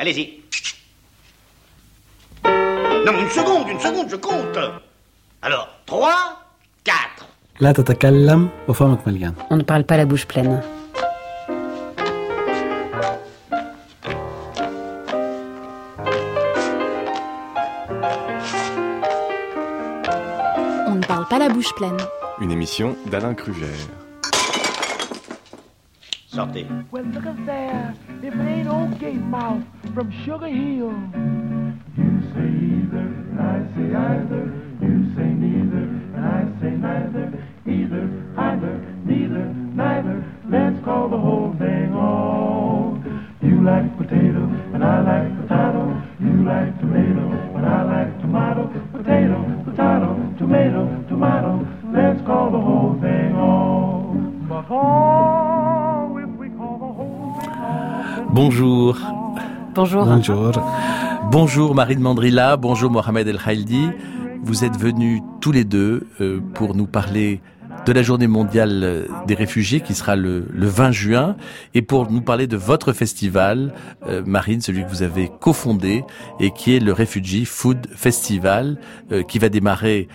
Allez-y. Non, une seconde, une seconde, je compte. Alors, 3, 4. لا تتكلم وفمك مليان On ne parle pas la bouche pleine. On ne parle pas la bouche pleine. Une émission d'Alain Kruger. Sortez. Well, look at there. If it ain't old Gate Mouth from Sugar Hill. You say either, I say either. Bonjour. Bonjour. Bonjour. Bonjour Marine Mandrilla, bonjour Mohamed El Khaildi. Vous êtes venus tous les deux euh, pour nous parler de la journée mondiale euh, des réfugiés qui sera le, le 20 juin et pour nous parler de votre festival, euh, Marine, celui que vous avez cofondé et qui est le Refugee Food Festival euh, qui va démarrer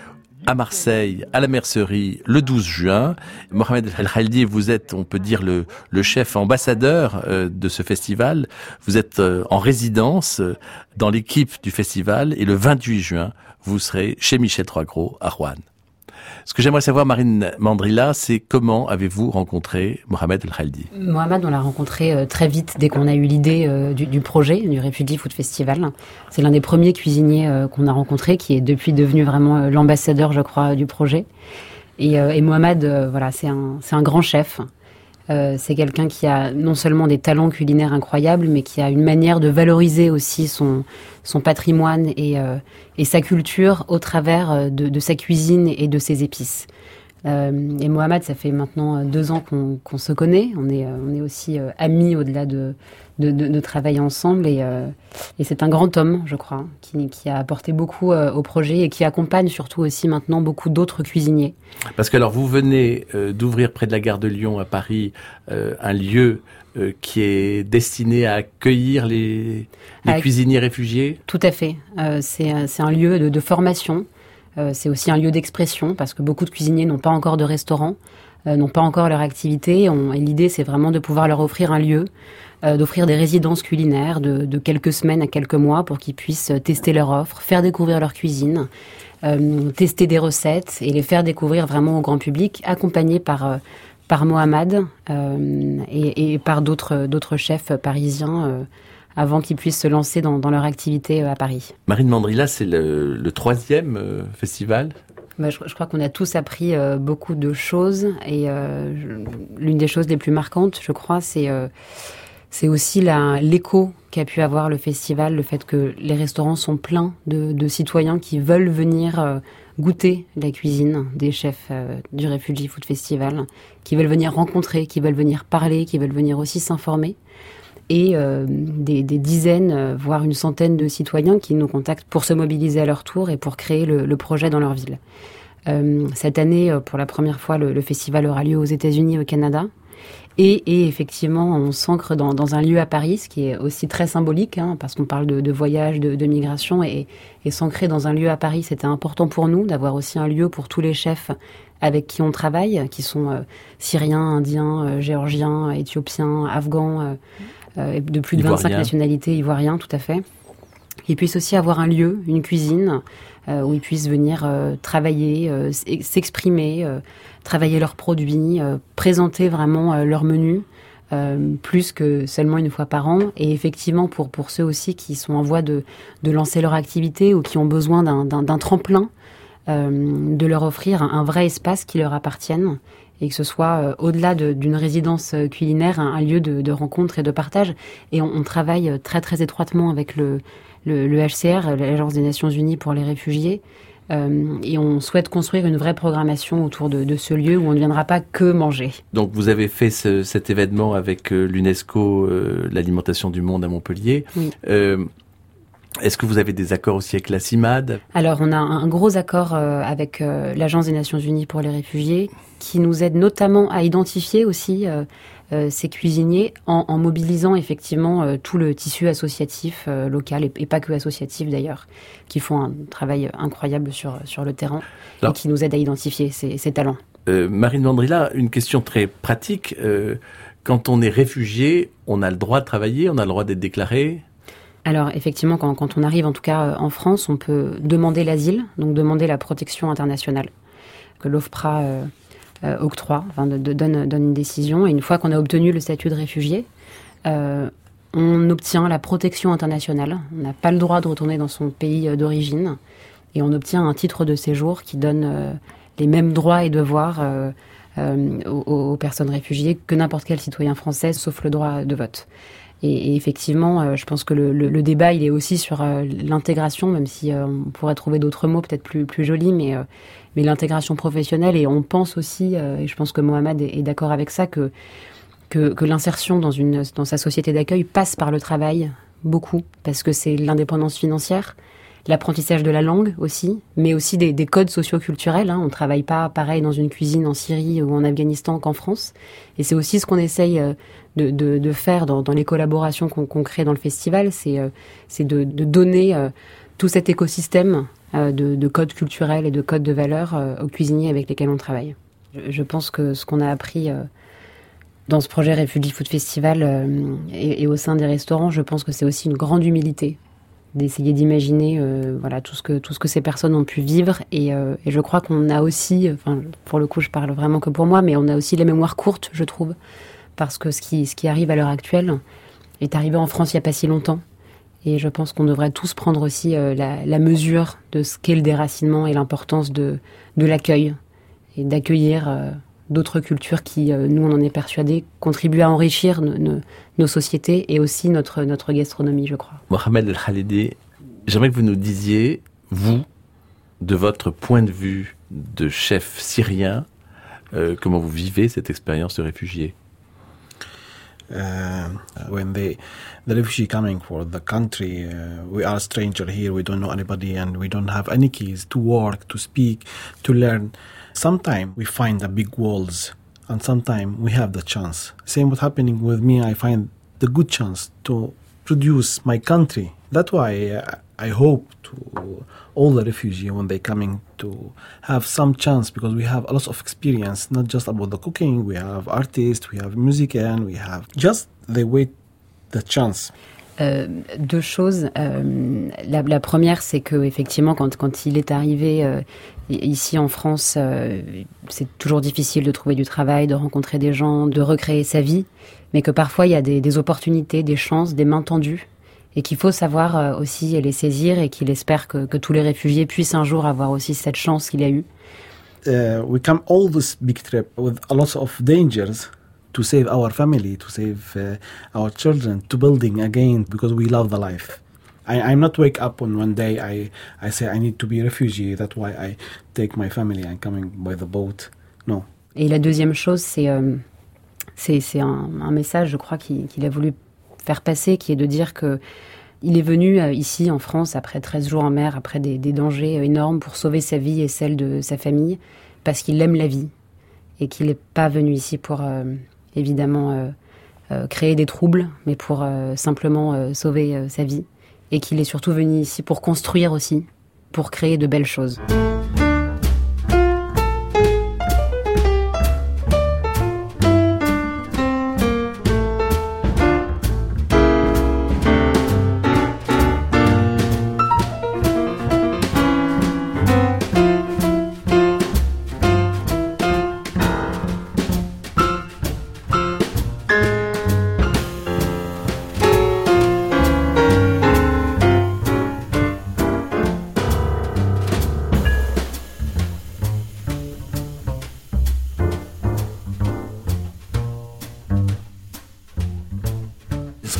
à Marseille, à la Mercerie, le 12 juin. Mohamed El Khaldi, vous êtes, on peut dire, le, chef ambassadeur euh, de ce festival. Vous êtes euh, en résidence euh, dans l'équipe du festival et le 28 juin, vous serez chez Michel Troisgros à Rouen. Ce que j'aimerais savoir, Marine Mandrilla, c'est comment avez-vous rencontré Mohamed El Khaldi Mohamed, on l'a rencontré euh, très vite dès qu'on a eu l'idée euh, du, projet, du Refugee Food Festival. C'est l'un des premiers cuisiniers euh, qu'on a rencontré, qui est depuis devenu vraiment l'ambassadeur, je crois, du projet. Et, Mohamed, voilà, c'est un grand chef. Euh, c'est quelqu'un qui a non seulement des talents culinaires incroyables, mais qui a une manière de valoriser aussi son, son patrimoine et, euh, et sa culture au travers euh, de, de sa cuisine et de ses épices. Euh, et Mohamed, ça fait maintenant euh, deux ans qu'on qu'on se connaît. On est, on est aussi amis au-delà de, de, de, de travailler ensemble. Et, euh, et c'est un grand homme, je crois, qui, qui a apporté beaucoup euh, au projet et qui accompagne surtout aussi maintenant beaucoup d'autres cuisiniers. Parce que alors vous venez euh, d'ouvrir près de la gare de Lyon à Paris un lieu qui est destiné à accueillir les, les cuisiniers réfugiés? Tout à fait. C'est un- lieu de, de formation. C'est aussi un lieu d'expression parce que beaucoup de cuisiniers n'ont pas encore de restaurant, n'ont pas encore leur activité. Et l'idée, c'est vraiment de pouvoir leur offrir un lieu, euh, d'offrir des résidences culinaires de, quelques semaines à quelques mois pour qu'ils puissent euh, tester leur offre, faire découvrir leur cuisine, euh, tester des recettes et les faire découvrir vraiment au grand public, accompagnés par euh, par Mohamed euh, et, par d'autres d'autres chefs parisiens. euh, avant qu'ils puissent se lancer dans, leur activité euh, à Paris. Marine Mandrilla, c'est le, troisième euh, festival. Bah, je, je crois qu'on a tous appris euh, beaucoup de choses et euh, l'une des choses les plus marquantes, je crois, c'est euh, aussi l'écho qu'a pu avoir le festival, le fait que les restaurants sont pleins de, de citoyens qui veulent venir euh, goûter la cuisine des chefs euh, du Refugee Food Festival, qui veulent venir rencontrer, qui veulent venir parler, qui veulent venir aussi s'informer. Et euh, des, des dizaines, euh, voire une centaine de citoyens qui nous contactent pour se mobiliser à leur tour et pour créer le, le projet dans leur ville. Euh, cette année, euh, pour la première fois, le, le festival aura lieu aux États-Unis et au Canada. Et, et effectivement, on s'ancre dans, dans un lieu à Paris, ce qui est aussi très symbolique, hein, parce qu'on parle de, de voyage, de, de migration, et, et s'ancrer dans un lieu à Paris, c'était important pour nous d'avoir aussi un lieu pour tous les chefs avec qui on travaille, qui sont euh, syriens, indiens, euh, géorgiens, éthiopiens, afghans, euh, de plus de 25 Ivoiriens. nationalités, ivoiriens, tout à fait. Ils puissent aussi avoir un lieu, une cuisine, euh, où ils puissent venir euh, travailler, euh, s'exprimer, euh, travailler leurs produits, euh, présenter vraiment euh, leur menu, euh, plus que seulement une fois par an. Et effectivement, pour, pour ceux aussi qui sont en voie de, de lancer leur activité ou qui ont besoin d'un- tremplin, euh, de leur offrir un, un vrai espace qui leur appartienne et que ce soit euh, au-delà de- d'une résidence euh, culinaire, un, un lieu de, de rencontre et de partage. Et on, on travaille euh, très très étroitement avec le, le, le HCR, l'Agence des Nations Unies pour les réfugiés. Euh, et on souhaite construire une vraie programmation autour de, de ce lieu où on ne viendra pas que manger. Donc vous avez fait ce- cet événement avec l'UNESCO, euh, l'alimentation du monde à Montpellier. Oui. Euh, Est-ce que vous avez des accords aussi avec la CIMAD? Alors, on a un gros accord euh, avec euh, l'Agence des Nations Unies pour les réfugiés, qui nous aide notamment à identifier aussi euh, ces cuisiniers en, mobilisant effectivement tout le tissu associatif local, et, pas que associatif d'ailleurs, qui font un travail incroyable sur, sur le terrain et qui nous aide à identifier ces, ces talents. Marine Mandrilla, une question très pratique. quand on est réfugié, on a le droit de travailler, on a le droit d'être déclaré? Alors effectivement, quand, on arrive en tout cas euh, en France, on peut demander l'asile, donc demander la protection internationale que l'OFPRA euh, euh, octroie, donne, une décision. Et une fois qu'on a obtenu le statut de réfugié, on obtient la protection internationale. On n'a pas le droit de retourner dans son pays d'origine et on obtient un titre de séjour qui donne les mêmes droits et devoirs aux, personnes réfugiées que n'importe quel citoyen français, sauf le droit de vote. Et, effectivement, euh, je pense que le, débat, il est aussi sur euh, l'intégration, même si euh, on pourrait trouver d'autres mots peut-être plus, jolis, mais, l'intégration professionnelle. Et on pense aussi, et je pense que Mohamed est, d'accord avec ça, que, l'insertion dans, sa société d'accueil passe par le travail, beaucoup, parce que c'est l'indépendance financière, l'apprentissage de la langue aussi, mais aussi des, des codes socioculturels. Hein. On ne travaille pas pareil dans une cuisine en Syrie ou en Afghanistan qu'en France. Et c'est aussi ce qu'on essaye de, faire dans, les collaborations qu'on crée dans le festival, c'est euh, de, donner euh, tout cet écosystème de, de, codes culturels et de codes de valeurs aux cuisiniers avec lesquels on travaille. Je, pense que ce qu'on a appris dans ce projet Refugee Food Festival et, au sein des restaurants, je pense que c'est aussi une grande humilité d'essayer d'imaginer euh, voilà tout ce que ces personnes ont pu vivre et, euh, et je crois qu'on a aussi enfin pour le coup je parle vraiment que pour moi mais on a aussi les mémoires courtes je trouve parce que ce qui ce qui arrive à l'heure actuelle est arrivé en France il y a pas si longtemps et je pense qu'on devrait tous prendre aussi euh, la, mesure de ce qu'est le déracinement et l'importance de de l'accueil et d'accueillir d'autres cultures qui, euh, nous on en est persuadés, contribuent à enrichir nos sociétés et aussi notre, notre gastronomie, je crois. Mohamed El Khalidi, j'aimerais que vous nous disiez, vous, de votre point de vue de chef syrien, euh, comment vous vivez cette expérience de réfugié? When they the refugee coming for the country uh, we are a stranger here we don't know anybody and we don't have any keys to work to speak to learn. Sometimes we find the big walls and sometimes we have the chance. Same what happening with me i find the good chance to produce my country. That's why uh, i hope to all the refugees when they coming to have some chance because we have a lot of experience not just about the cooking we have artists we have musicians we have just they wait the chance Euh, deux choses. Euh, la, la, première, c'est que effectivement, quand, quand il est arrivé euh, ici en France, euh, c'est toujours difficile de trouver du travail, de rencontrer des gens, de recréer sa vie, mais que parfois il y a des, des opportunités, des chances, des mains tendues, et qu'il faut savoir euh, aussi les saisir, et qu'il espère que, que, tous les réfugiés puissent un jour avoir aussi cette chance qu'il a eue. Uh, we come all this big trip with a lot of dangers. to save our family, to save uh, our children, to building again because we love the life. I, I'm not wake up on one day I, I say I need to be a refugee. That's why I take my family and coming by the boat. No. Et la deuxième chose, c'est euh, c'est un, un, message, je crois, qu'il qu a voulu faire passer, qui est de dire que il est venu euh, ici en France après 13 jours en mer, après des, dangers énormes pour sauver sa vie et celle de sa famille, parce qu'il aime la vie et qu'il n'est pas venu ici pour euh, évidemment euh, euh, créer des troubles, mais pour euh, simplement sauver sa vie. Et qu'il est surtout venu ici pour construire aussi, pour créer de belles choses.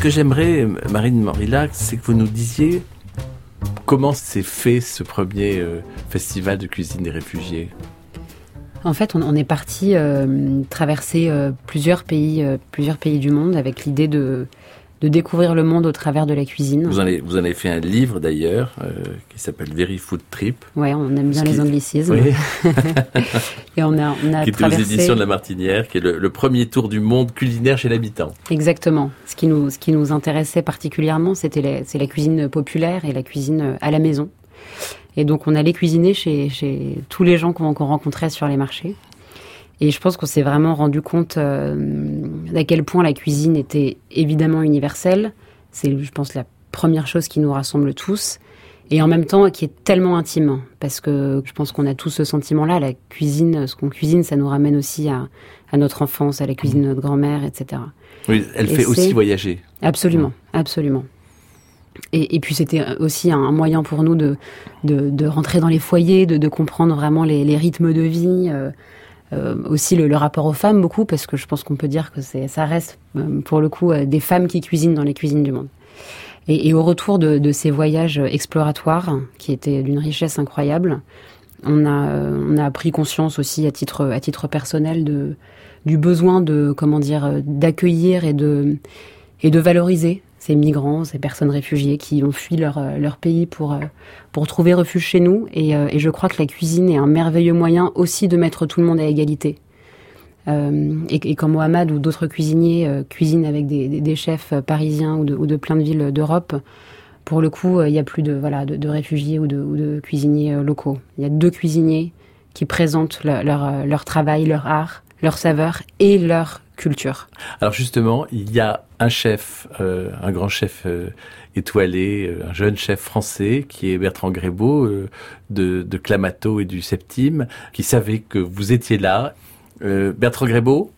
Que j'aimerais, Marine Morillac, c'est que vous nous disiez comment s'est fait ce premier euh, festival de cuisine des réfugiés. En fait, on, est parti euh, traverser euh, plusieurs pays, plusieurs pays du monde avec l'idée de de découvrir le monde au travers de la cuisine. Vous en avez, vous en avez fait un livre d'ailleurs euh, qui s'appelle Very Food Trip. Ouais, on aime bien les anglicismes. Oui. Et on a, on a qui était aux traversé éditions de la Martinière, qui est le, le premier tour du monde culinaire chez l'habitant. exactement. Ce qui nous, ce qui nous intéressait particulièrement, c'était la, c'est la cuisine populaire et la cuisine à la maison. Et donc on allait cuisiner chez, chez tous les gens qu'on qu'on rencontrait sur les marchés. Et je pense qu'on s'est vraiment rendu compte euh, d'à quel point la cuisine était évidemment universelle. C'est, je pense, la première chose qui nous rassemble tous. Et en même temps, qui est tellement intime. Parce que je pense qu'on a tous ce sentiment-là. La cuisine, ce qu'on cuisine, ça nous ramène aussi à, à notre enfance, à la cuisine de notre grand-mère, etc. Oui, elle Et fait aussi voyager. Absolument, absolument. Et, et puis c'était aussi un moyen pour nous de, de, de rentrer dans les foyers, de, de comprendre vraiment les, les rythmes de vie, euh, aussi le, le rapport aux femmes beaucoup, parce que je pense qu'on peut dire que c'est, ça reste euh, pour le coup euh, des femmes qui cuisinent dans les cuisines du monde. Et, et au retour de, de ces voyages exploratoires, qui étaient d'une richesse incroyable, on a, euh, on a pris conscience aussi à titre, à titre personnel de, du besoin de, comment dire, euh, d'accueillir et de, et de valoriser ces migrants, ces personnes réfugiées qui ont fui leur, euh, leur pays pour, euh, pour trouver refuge chez nous. Et, euh, et je crois que la cuisine est un merveilleux moyen aussi de mettre tout le monde à égalité. Euh, et, et quand Mohamed ou d'autres cuisiniers euh, cuisinent avec des, des, chefs parisiens ou de, ou de plein de villes d'Europe, pour le coup, euh, il n'y a plus de, voilà, de, réfugiés ou de, cuisiniers euh, locaux. Il y a deux cuisiniers qui présentent leur, leur, euh, leur travail, leur art, leur saveur et leur culture. Alors justement, il y a un chef, euh, un grand chef euh, étoilé, euh, un jeune chef français qui est Bertrand Grébeau euh, de, de Clamato et du Septime, qui savait que vous étiez là. Euh, Bertrand Grébeau,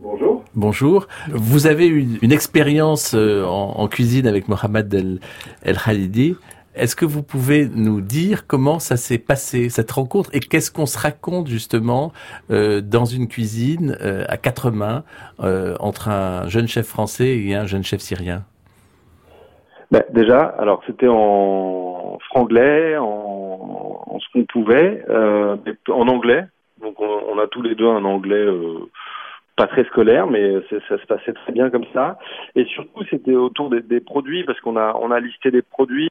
Bonjour. bonjour. Vous avez eu une expérience euh, en, en cuisine avec Mohamed El, El Khalidi. Est-ce que vous pouvez nous dire comment ça s'est passé, cette rencontre, et qu'est-ce qu'on se raconte justement euh, dans une cuisine euh, à quatre mains euh, entre un jeune chef français et un jeune chef syrien? Ben, déjà, alors c'était en franglais, en, ce qu'on pouvait, en anglais. Donc on, a tous les deux un anglais pas très scolaire, mais ça se passait très bien comme ça. Et surtout, c'était autour des, des produits parce qu'on a on a listé des produits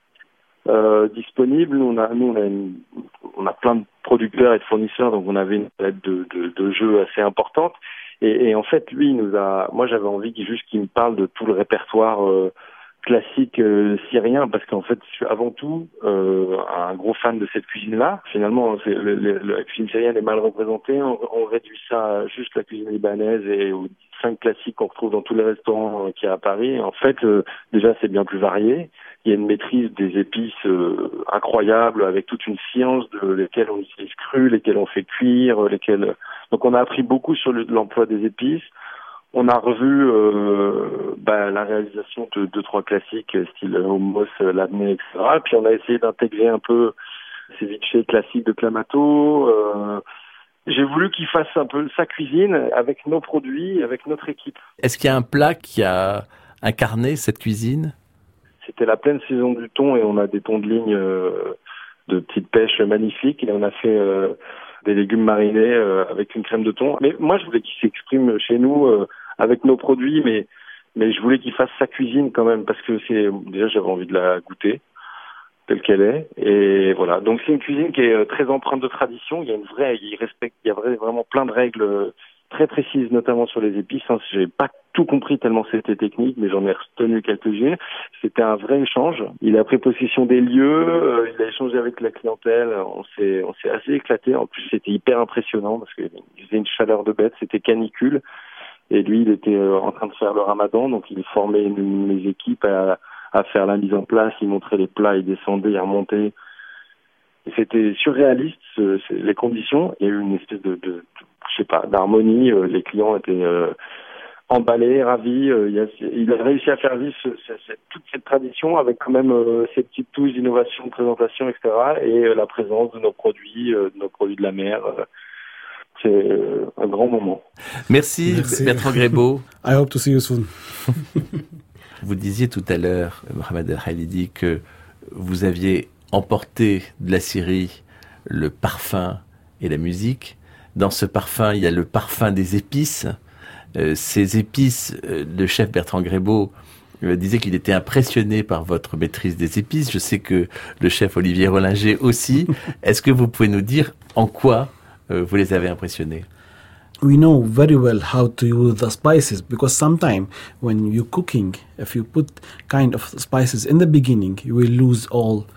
euh, disponibles. Nous, on a nous on a une- on a plein de producteurs et de fournisseurs, donc on avait une palette de, de, de jeux assez importante. Et, et en fait, lui, il nous a. Moi, j'avais envie qu'il juste qu'il me parle de tout le répertoire. euh, classique euh, syrien parce qu'en fait je suis avant tout euh, un gros fan de cette cuisine là finalement le, le- la cuisine syrienne est mal représentée. On, on réduit ça à juste la cuisine libanaise et aux cinq classiques qu'on retrouve dans tous les restaurants euh, qu'il y a à Paris. En fait euh, déjà c'est bien plus varié. Il y a une maîtrise des épices euh, incroyable avec toute une science de lesquelles on utilise cru lesquelles on fait cuire lesquelles donc on a appris beaucoup sur le- l'emploi des épices on a revu euh, bah, la réalisation de deux trois classiques euh, style euh, labneh, etc. Puis on a essayé d'intégrer un peu ces ceviche classiques de Clamato. Euh, J'ai voulu qu'il fasse un peu sa cuisine avec nos produits, avec notre équipe. Est-ce qu'il y a un plat qui a incarné cette cuisine? C'était la pleine saison du thon et on a des thons de ligne euh, de petite pêche magnifiques et on a fait des légumes marinés avec une crème de thon. Mais moi, je voulais qu'il s'exprime chez nous avec nos produits, mais mais je voulais qu'il fasse sa cuisine quand même parce que c'est déjà j'avais envie de la goûter telle qu'elle est et voilà. Donc c'est une cuisine qui est euh, très empreinte de tradition. Il y a une vraie, il respecte, il y a vrai- vraiment plein de règles euh, très précises, notamment sur les épices. Hein. J'ai pas tout compris tellement c'était technique, mais j'en ai retenu quelques-unes. C'était un vrai échange. Il a pris possession des lieux, euh, il a échangé avec la clientèle. On s'est, on s'est assez éclaté. En plus, c'était hyper impressionnant parce qu'il faisait une chaleur de bête. C'était canicule. Et lui, il était euh, en train de faire le ramadan, donc il formait les équipes à, faire la mise en place. Il montrait les plats, il descendait, il remontait. C'était surréaliste, les conditions. Il y a eu une espèce de, je sais pas, d'harmonie. Euh, Les clients étaient euh, emballés, ravis. Il, a, réussi à faire vivre toute cette tradition avec quand même euh, ces petites touches d'innovation, de présentation, etc. Et la présence de nos produits, de nos produits de la mer. C'est un grand moment. Merci, Merci. Bertrand Grébeau. I hope to see you soon. Vous disiez tout à l'heure, Mohamed El Khalidi, que vous aviez emporté de la Syrie le parfum et la musique. Dans ce parfum, il y a le parfum des épices. Euh, ces épices, euh, le chef Bertrand Grébeau euh, disait qu'il était impressionné par votre maîtrise des épices. Je sais que le chef Olivier Rollinger aussi. Est-ce que vous pouvez nous dire en quoi euh, Euh, vous les avez impressionnés we know very well how to use the spices because sometimes when you're cooking, if you put kind of spices in the beginning, you will lose all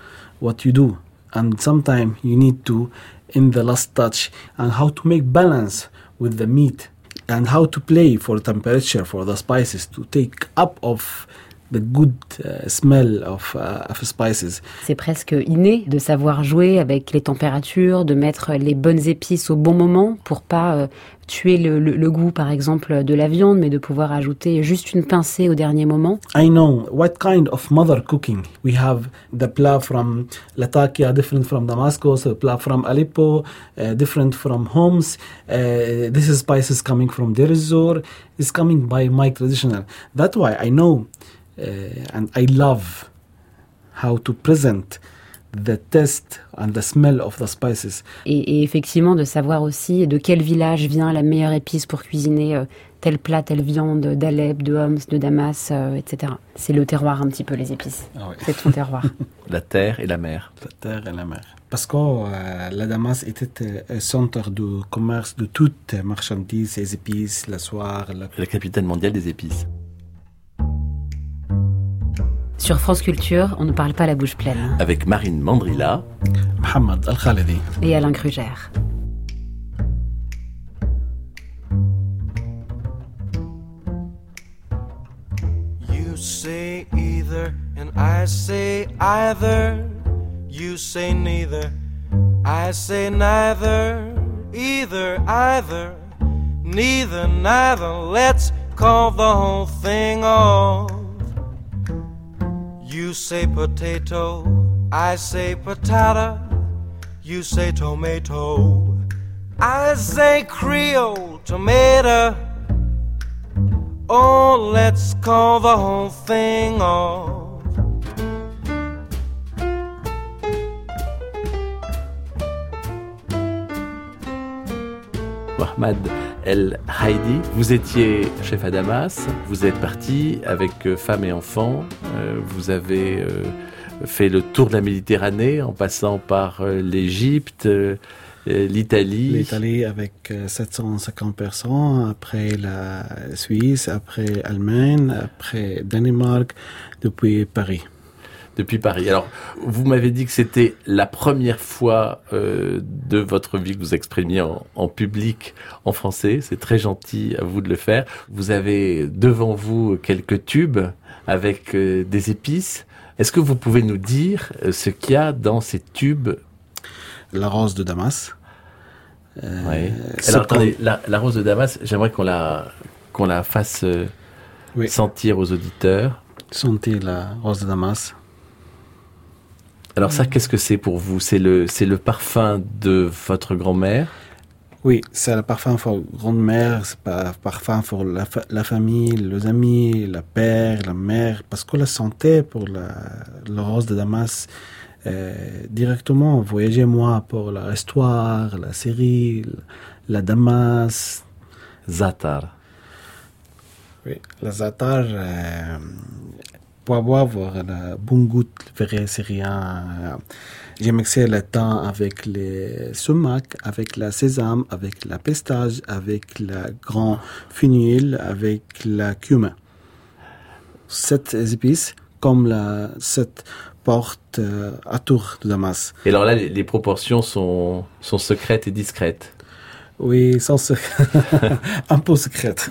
what you do. And sometimes you need to, in the last touch, and how to make balance with the meat and how to play for temperature for the spices to take up of the good uh, smell of, uh, of spices. C'est presque inné de savoir jouer avec les températures, de mettre les bonnes épices au bon moment pour pas euh, tuer le, le, le, goût, par exemple, de la viande, mais de pouvoir ajouter juste une pincée au dernier moment. I know what kind of mother cooking. We have the pla from Latakia, different from Damascus, the pla from Aleppo, uh, different from Homs. Uh, this is spices coming from Deir. It's coming by my traditional. That's why I know and I love how to present the taste and the smell of the spices. Et, et, effectivement, de savoir aussi de quel village vient la meilleure épice pour cuisiner euh, tel plat, telle viande d'Alep, de Homs, de Damas, euh, etc. C'est le terroir un petit peu, les épices. Ah oui. C'est ton terroir. la terre et la mer. La terre et la mer. Parce que euh, la Damas était un centre de commerce de toutes marchandises, les épices, la soie. La... la capitale mondiale des épices. Sur France Culture, on ne parle pas la bouche pleine. Avec Marine Mandrilla, Mohamed Al-Khalidi et Alain Krugère. You say either, and I say either. You say neither, I say neither. Either, either, neither, neither. Let's call the whole thing off. You say potato, I say patata. You say tomato, I say Creole tomato. Oh, let's call the whole thing off. Mohamed El Haidi, vous étiez chef à Damas, vous êtes parti avec euh, femme et enfants, euh, vous avez euh, fait le tour de la Méditerranée en passant par l'Égypte, l'Italie. L'Italie avec 750 personnes, après la Suisse, après l'Allemagne, après Danemark, depuis Paris depuis Paris. Alors, vous m'avez dit que c'était la première fois euh, de votre vie que vous exprimiez en, en public en français. C'est très gentil à vous de le faire. Vous avez devant vous quelques tubes avec euh, des épices. Est-ce que vous pouvez nous dire euh, ce qu'il y a dans ces tubes? La rose de Damas. Euh, oui. Alors, attendez, la, la, rose de Damas, j'aimerais qu'on la, qu'on la fasse oui. sentir aux auditeurs. Sentir la rose de Damas. Alors ça, qu'est-ce que c'est pour vous? C'est le, c'est le parfum de votre grand-mère? Oui, c'est le parfum pour grand-mère, c'est le parfum pour la, fa la, famille, les amis, la père, la mère, parce que la santé pour la, la rose de Damas, euh, directement, voyager moi pour l'histoire, la série, la Damas. Zatar. Oui, la Zatar, euh, pour avoir le bon goût vrai syrien. J'ai mixé le temps avec les sumac, avec la sésame, avec la pistache, avec le grand fenouil, avec la cumin. Sept épices, comme la, cette porte euh, à tour de Damas. Et alors là, les, les proportions sont, sont secrètes et discrètes. Oui, sans secret. un peu secrète.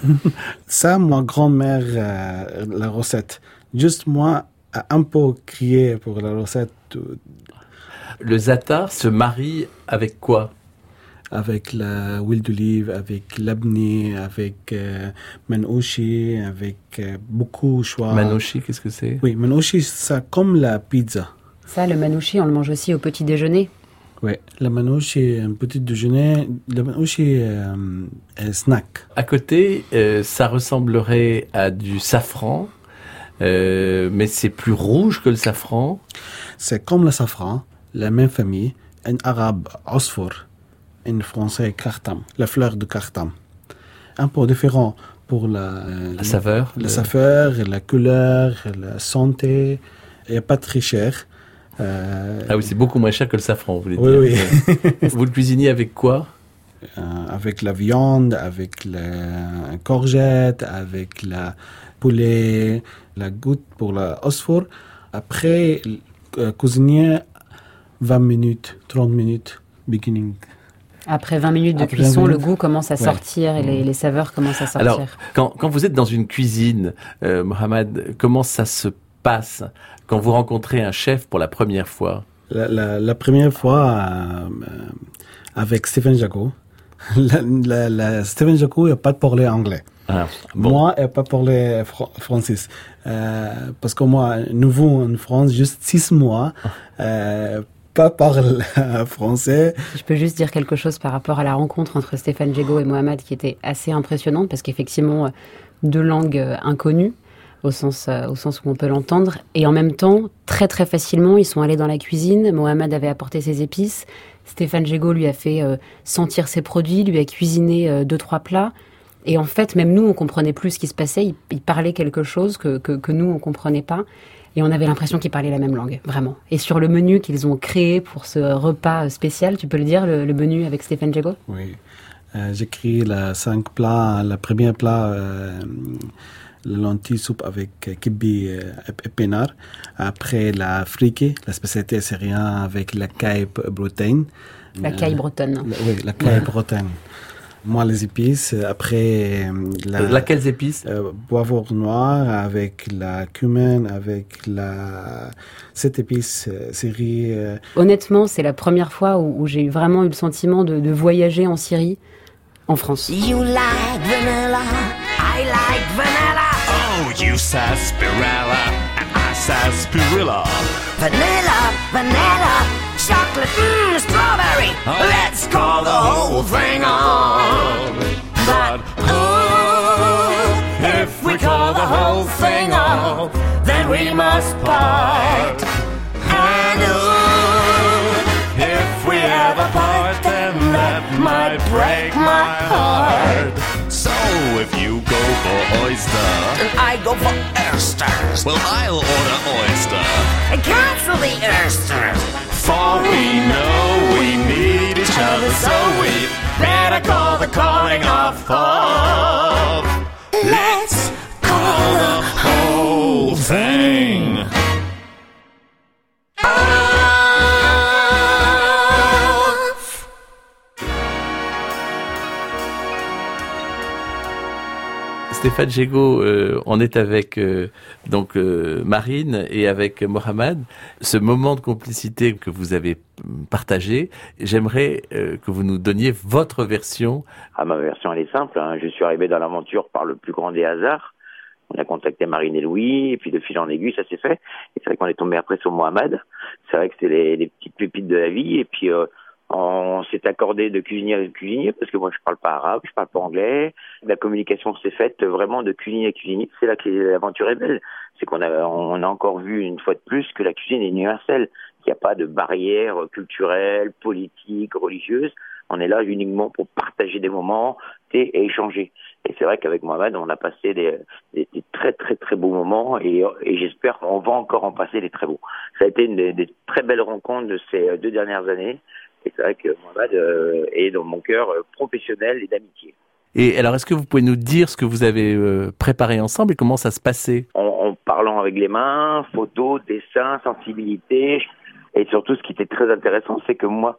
Ça, ma grand-mère, euh, la recette. Juste moi, un peu crié pour la recette. Le za'atar se marie avec quoi? Avec la huile d'olive, avec l'abni, avec euh, manouchi, avec euh, beaucoup de choix. Manouchi, qu'est-ce que c'est? Oui, manouchi, c'est comme la pizza. Ça, le manouchi, on le mange aussi au petit déjeuner oui, la manouche est un petit déjeuner. La manouche est euh, un snack. À côté, euh, ça ressemblerait à du safran, euh, mais c'est plus rouge que le safran. C'est comme le safran, la même famille. Un arabe, osfor, un français, kartam, la fleur de kartam. Un peu différent pour la, La saveur la le- saveur, la couleur, la santé, et pas très cher. Euh, Ah oui, c'est beaucoup moins cher que le safran, vous voulez Oui, dire. oui. vous le cuisinez avec quoi? Euh, avec la viande, avec la courgette, avec la poulet, la goutte pour la phosphore. Après, euh, cuisiner 20 minutes, 30 minutes, beginning. Après 20 minutes de Après cuisson, 20 le goût commence à Ouais. sortir et les, les saveurs commencent à sortir. Alors, quand, quand vous êtes dans une cuisine, euh, Mohamed, comment ça se passe quand vous rencontrez un chef pour la première fois? La, la- la première fois euh, euh, avec Stephen Jaco, la, la- la- Stephen Jaco n'a pas parlé anglais. Ah, bon. Moi, elle pas parlé fr français. Euh, parce que moi, nouveau en France, juste six mois, euh, pas parle français. Je peux juste dire quelque chose par rapport à la rencontre entre Stéphane Djego et Mohamed qui était assez impressionnante parce qu'effectivement, euh, deux langues euh, inconnues au sens, euh, au sens où on peut l'entendre. Et en même temps, très très facilement, ils sont allés dans la cuisine. Mohamed avait apporté ses épices. Stéphane Djego lui a fait euh, sentir ses produits, lui a cuisiné euh, deux, trois plats. Et en fait, même nous, on comprenait plus ce qui se passait. Il, il parlait quelque chose que, que, que nous, on comprenait pas. Et on avait l'impression qu'ils parlaient la même langue, vraiment. Et sur le menu qu'ils ont créé pour ce repas spécial, tu peux le dire, le, le menu avec Stéphane Djego Oui. Euh, J'écris les cinq plats. Le premier plat, euh, la lentille soupe avec euh, kibi euh, ép- épinard. Après, la friquée, la spécialité syrienne avec la caille bretonne. La caille bretonne. La- oui, la caille bretonne. Moi, les épices. Après, euh, la, Laquelle épices? Euh, poivre noir avec la cumin, avec la cette épice euh, série. euh, Honnêtement, c'est la première fois où, où j'ai vraiment eu le sentiment de, de voyager en Syrie, en France. You like vanilla, I like vanilla. Oh, you sarsaparilla, and I sarsaparilla. Vanilla, vanilla, chocolate, mmm, strawberry. Let's call the whole thing on. But ooh, if we call the whole thing off, then we must part. And ooh, if we ever part, then that might break my heart. So if you go for oyster, And I go for oysters. well, I'll order oyster. And cancel the oysters. For we know we need each other, so we better call the calling off of. Let's call the Whole thing. Stéphane Djego, euh, on est avec euh, donc euh, Marine et avec Mohamed. Ce moment de complicité que vous avez partagé, j'aimerais euh, que vous nous donniez votre version. Ah, ma version, elle est simple. hein. Je suis arrivé dans l'aventure par le plus grand des hasards. On a contacté Marine et Louis, et puis de fil en aiguille, ça s'est fait. Et c'est vrai qu'on est tombé après sur Mohamed. C'est vrai que c'est les, les petites pépites de la vie. Et puis, euh, on s'est accordé de cuisinier à cuisinier, parce que moi, je parle pas arabe, je parle pas anglais. La communication s'est faite vraiment de cuisinier à cuisinier. C'est là que l'aventure est belle. C'est qu'on a, on a encore vu une fois de plus que la cuisine est universelle. qu'il n'y a pas de barrière culturelle, politique, religieuse. On est là uniquement pour partager des moments et, échanger. Et c'est vrai qu'avec Mohamed, on a passé des, des, très très très beaux moments et, j'espère qu'on va encore en passer des très beaux. Ça a été une des, des très belles rencontres de ces deux dernières années. Et c'est vrai que Mohamed euh, est dans mon cœur euh, professionnel et d'amitié. Et alors, est-ce que vous pouvez nous dire ce que vous avez euh, préparé ensemble et comment ça se passait? En, en parlant avec les mains, photos, dessins, sensibilité. Et surtout, ce qui était très intéressant, c'est que moi,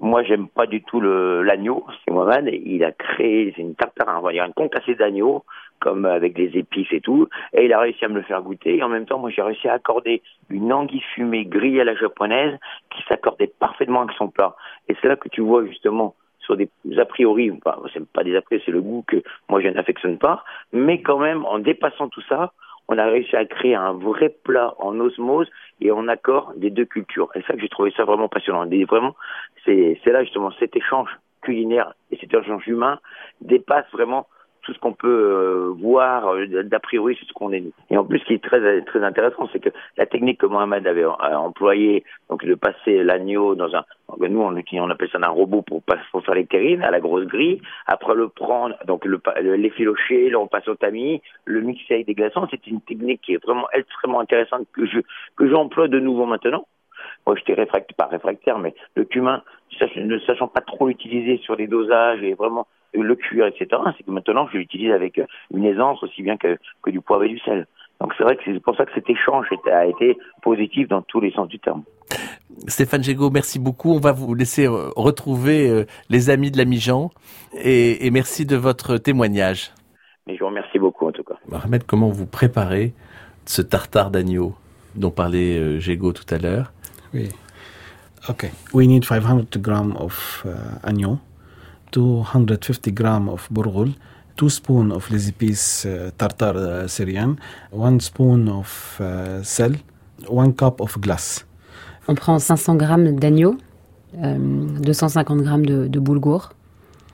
moi, j'aime pas du tout l'agneau. C'est Mohamed, il a créé, une tartare, on va dire une concassée d'agneau, comme avec des épices et tout. Et il a réussi à me le faire goûter. Et en même temps, moi, j'ai réussi à accorder une anguille fumée grillée à la japonaise qui s'accordait parfaitement avec son plat. Et c'est là que tu vois justement sur des a priori, enfin, c'est pas des a priori, c'est le goût que moi je n'affectionne pas, mais quand même en dépassant tout ça, on a réussi à créer un vrai plat en osmose et en accord des deux cultures. Et ça que j'ai trouvé ça vraiment passionnant. Et vraiment, c'est c'est là justement cet échange culinaire et cet échange humain dépasse vraiment tout ce qu'on peut euh, voir euh, d'a priori c'est ce qu'on est. Et en plus, ce qui est très très intéressant, c'est que la technique que Mohamed avait employée, donc de passer l'agneau dans un, nous on, on appelle ça un robot pour, pour faire les terrines à la grosse grille, après le prendre, donc le, l'effilocher, là on passe au tamis, le mixer avec des glaçons, c'est une technique qui est vraiment extrêmement intéressante que je que j'emploie de nouveau maintenant. Moi, j'étais réfractaire, pas réfractaire, mais le cumin, ne sachant pas trop l'utiliser sur des dosages et vraiment le cuir, etc., c'est que maintenant, je l'utilise avec une aisance aussi bien que, que du poivre et du sel. Donc c'est vrai que c'est pour ça que cet échange a été positif dans tous les sens du terme. Stéphane Gégaud, merci beaucoup. On va vous laisser euh, retrouver euh, les amis de la Mijan et, et merci de votre témoignage. Mais je vous remercie beaucoup en tout cas. Mohamed, comment vous préparez ce tartare d'agneau dont parlait euh, Gégaud tout à l'heure? Oui. Okay. We need 500 grams of uh, agneau, 250 grams of bourgoule, 2 spoons of les épices uh, tartare uh, syrienne, 1 spoon of uh, sel, 1 cup of glace. On prend 500 grammes d'agneau, euh, 250 grammes de, de boulgour,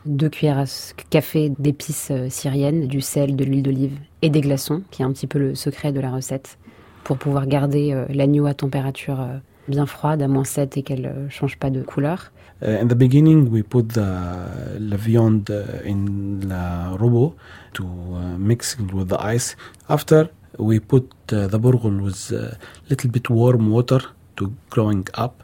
2 cuillères à café d'épices euh, syriennes, du sel, de l'huile d'olive et des glaçons, qui est un petit peu le secret de la recette, pour pouvoir garder euh, l'agneau à température euh, bien froide, à moins 7 et qu'elle ne change pas de couleur. Uh, in the beginning, we put the, viande in the robot to uh, mix it with the ice. After, we put uh, the bourgoule with a little bit warm water to growing up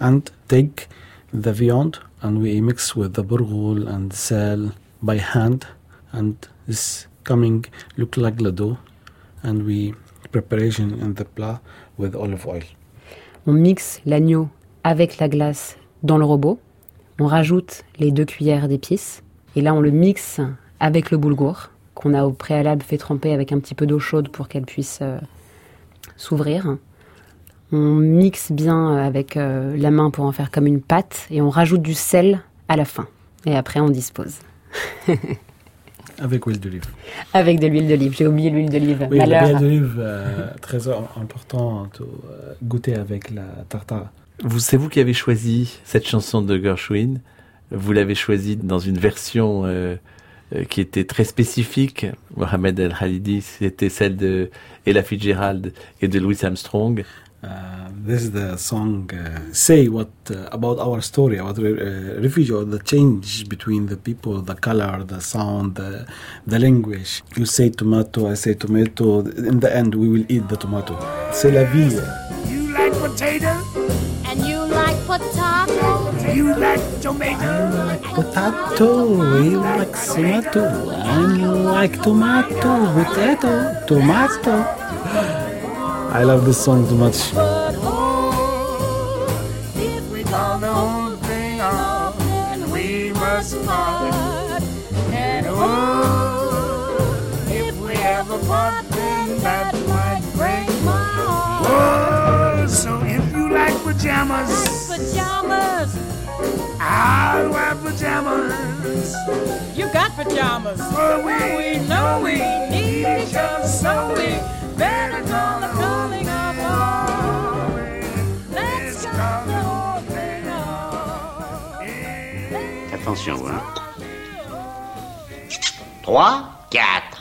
and take the Viande and we mix with the bourgoule and sal by hand and this coming look like dough and we preparation in the plat with olive oil. On mixe l'agneau avec la glace dans le robot. On rajoute les deux cuillères d'épices. Et là, on le mixe avec le boulgour, qu'on a au préalable fait tremper avec un petit peu d'eau chaude pour qu'elle puisse euh, s'ouvrir. On mixe bien avec euh, la main pour en faire comme une pâte. Et on rajoute du sel à la fin. Et après, on dispose. Avec huile d'olive. Avec de l'huile d'olive. J'ai oublié l'huile d'olive. Oui, l'huile d'olive, euh, très important de euh, goûter avec la tartare. Vous, c'est vous qui avez choisi cette chanson de Gershwin. Vous l'avez choisie dans une version euh, euh, qui était très spécifique. Mohamed El Khalidi, c'était celle de Ella Fitzgerald et de Louis Armstrong. Uh, this is the song uh, say what uh, about our story about re- uh, refugee or the change between the people the color the sound the, the language you say tomato i say tomato in the end we will eat the tomato c'est la vie You like potato? And you like potato? You like tomato? potato we like tomato and you like tomato potato tomato i love this song too much pajamas, Pajamas. I'll wear pajamas. You got pajamas. For we know we need each other, so we better call the whole thing off. Let's call the whole thing off. Attention, hein. 3, 4.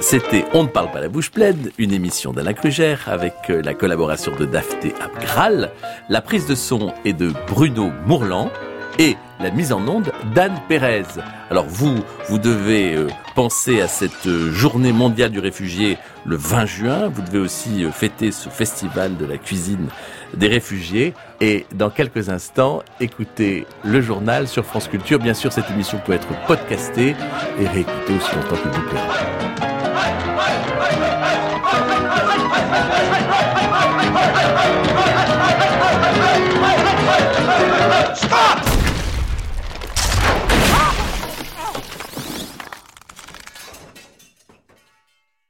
C'était On ne parle pas la bouche pleine, une émission d'Alain Krugère avec euh, la collaboration de Daphné Abgral, la prise de son est de Bruno Mourlan et la mise en onde d'Anne Pérez. Alors vous, vous devez euh, penser à cette euh, journée mondiale du réfugié le 20 juin. Vous devez aussi fêter ce festival de la cuisine des réfugiés. Et dans quelques instants, écoutez le journal sur France Culture. Bien sûr, cette émission peut être podcastée et réécoutée aussi longtemps que vous plaît.